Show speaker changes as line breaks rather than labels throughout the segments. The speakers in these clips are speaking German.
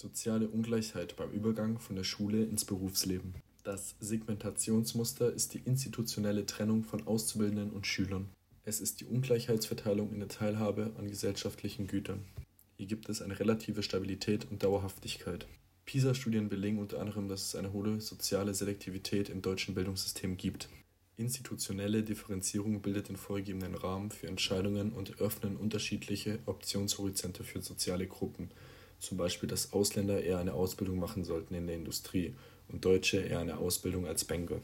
Soziale Ungleichheit beim Übergang von der Schule ins Berufsleben. Das Segmentationsmuster ist die institutionelle Trennung von Auszubildenden und Schülern. Es ist die Ungleichheitsverteilung in der Teilhabe an gesellschaftlichen Gütern. Hier gibt es eine relative Stabilität und Dauerhaftigkeit. PISA-Studien belegen unter anderem, dass es eine hohe soziale Selektivität im deutschen Bildungssystem gibt. Institutionelle Differenzierung bildet den vorgegebenen Rahmen für Entscheidungen und eröffnen unterschiedliche Optionshorizonte für soziale Gruppen, zum Beispiel dass Ausländer eher eine Ausbildung machen sollten in der Industrie und Deutsche eher eine Ausbildung als Banker.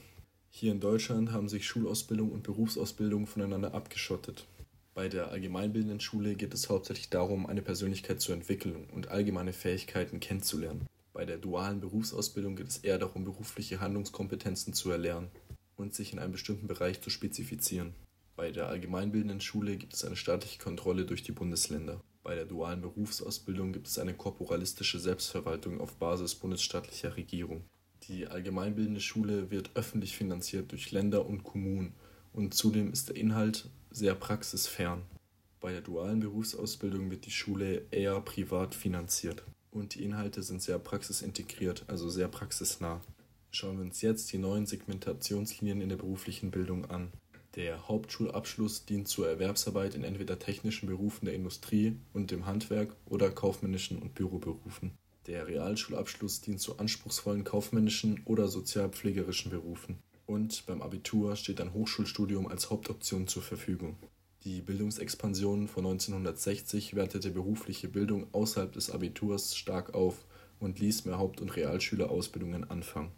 Hier in Deutschland haben sich Schulausbildung und Berufsausbildung voneinander abgeschottet. Bei der allgemeinbildenden Schule geht es hauptsächlich darum, eine Persönlichkeit zu entwickeln und allgemeine Fähigkeiten kennenzulernen. Bei der dualen Berufsausbildung geht es eher darum, berufliche Handlungskompetenzen zu erlernen und sich in einem bestimmten Bereich zu spezifizieren. Bei der allgemeinbildenden Schule gibt es eine staatliche Kontrolle durch die Bundesländer. Bei der dualen Berufsausbildung gibt es eine korporalistische Selbstverwaltung auf Basis bundesstaatlicher Regierung. Die allgemeinbildende Schule wird öffentlich finanziert durch Länder und Kommunen und zudem ist der Inhalt sehr praxisfern. Bei der dualen Berufsausbildung wird die Schule eher privat finanziert und die Inhalte sind sehr praxisintegriert, also sehr praxisnah. Schauen wir uns jetzt die neuen Segmentationslinien in der beruflichen Bildung an. Der Hauptschulabschluss dient zur Erwerbsarbeit in entweder technischen Berufen der Industrie und dem Handwerk oder kaufmännischen und Büroberufen. Der Realschulabschluss dient zu anspruchsvollen kaufmännischen oder sozialpflegerischen Berufen. Und beim Abitur steht ein Hochschulstudium als Hauptoption zur Verfügung. Die Bildungsexpansion von 1960 wertete berufliche Bildung außerhalb des Abiturs stark auf und ließ mehr Haupt- und Realschülerausbildungen anfangen.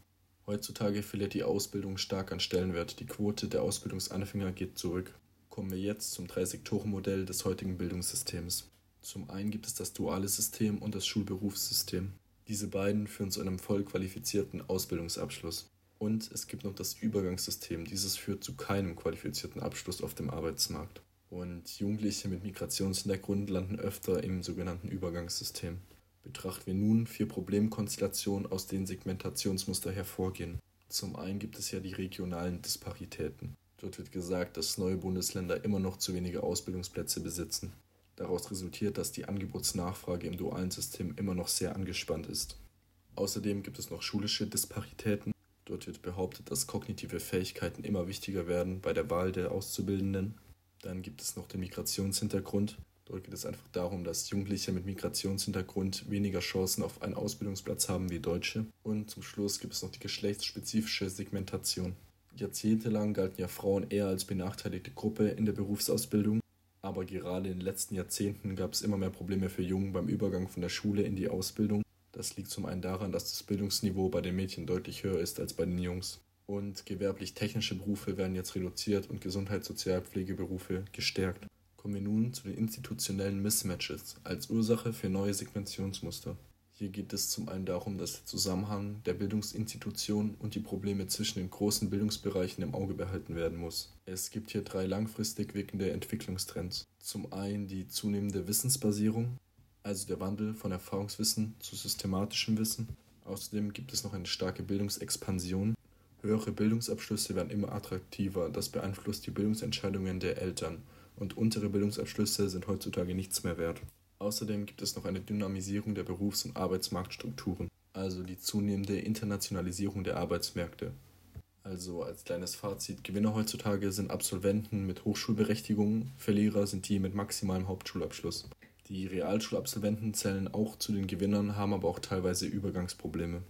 Heutzutage verliert die Ausbildung stark an Stellenwert, die Quote der Ausbildungsanfänger geht zurück. Kommen wir jetzt zum Drei-Sektoren-Modell des heutigen Bildungssystems. Zum einen gibt es das duale System und das Schulberufssystem. Diese beiden führen zu einem voll qualifizierten Ausbildungsabschluss. Und es gibt noch das Übergangssystem. Dieses führt zu keinem qualifizierten Abschluss auf dem Arbeitsmarkt. Und Jugendliche mit Migrationshintergrund landen öfter im sogenannten Übergangssystem. Betrachten wir nun vier Problemkonstellationen, aus denen Segmentationsmuster hervorgehen. Zum einen gibt es ja die regionalen Disparitäten. Dort wird gesagt, dass neue Bundesländer immer noch zu wenige Ausbildungsplätze besitzen. Daraus resultiert, dass die Angebotsnachfrage im dualen System immer noch sehr angespannt ist. Außerdem gibt es noch schulische Disparitäten. Dort wird behauptet, dass kognitive Fähigkeiten immer wichtiger werden bei der Wahl der Auszubildenden. Dann gibt es noch den Migrationshintergrund. Dort geht es einfach darum, dass Jugendliche mit Migrationshintergrund weniger Chancen auf einen Ausbildungsplatz haben wie Deutsche. Und zum Schluss gibt es noch die geschlechtsspezifische Segmentation. Jahrzehntelang galten ja Frauen eher als benachteiligte Gruppe in der Berufsausbildung, aber gerade in den letzten Jahrzehnten gab es immer mehr Probleme für Jungen beim Übergang von der Schule in die Ausbildung. Das liegt zum einen daran, dass das Bildungsniveau bei den Mädchen deutlich höher ist als bei den Jungs und gewerblich-technische Berufe werden jetzt reduziert und Gesundheitssozialpflegeberufe gestärkt. Kommen wir nun zu den institutionellen Mismatches als Ursache für neue Segmentationsmuster. Hier geht es zum einen darum, dass der Zusammenhang der Bildungsinstitution und die Probleme zwischen den großen Bildungsbereichen im Auge behalten werden muss. Es gibt hier drei langfristig wirkende Entwicklungstrends. Zum einen die zunehmende Wissensbasierung, also der Wandel von Erfahrungswissen zu systematischem Wissen. Außerdem gibt es noch eine starke Bildungsexpansion, Höhere Bildungsabschlüsse werden immer attraktiver, das beeinflusst die Bildungsentscheidungen der Eltern, und untere Bildungsabschlüsse sind heutzutage nichts mehr wert. Außerdem gibt es noch eine Dynamisierung der Berufs- und Arbeitsmarktstrukturen, also die zunehmende Internationalisierung der Arbeitsmärkte. Also als kleines Fazit, Gewinner heutzutage sind Absolventen mit Hochschulberechtigung, Verlierer sind die mit maximalem Hauptschulabschluss. Die Realschulabsolventen zählen auch zu den Gewinnern, haben aber auch teilweise Übergangsprobleme.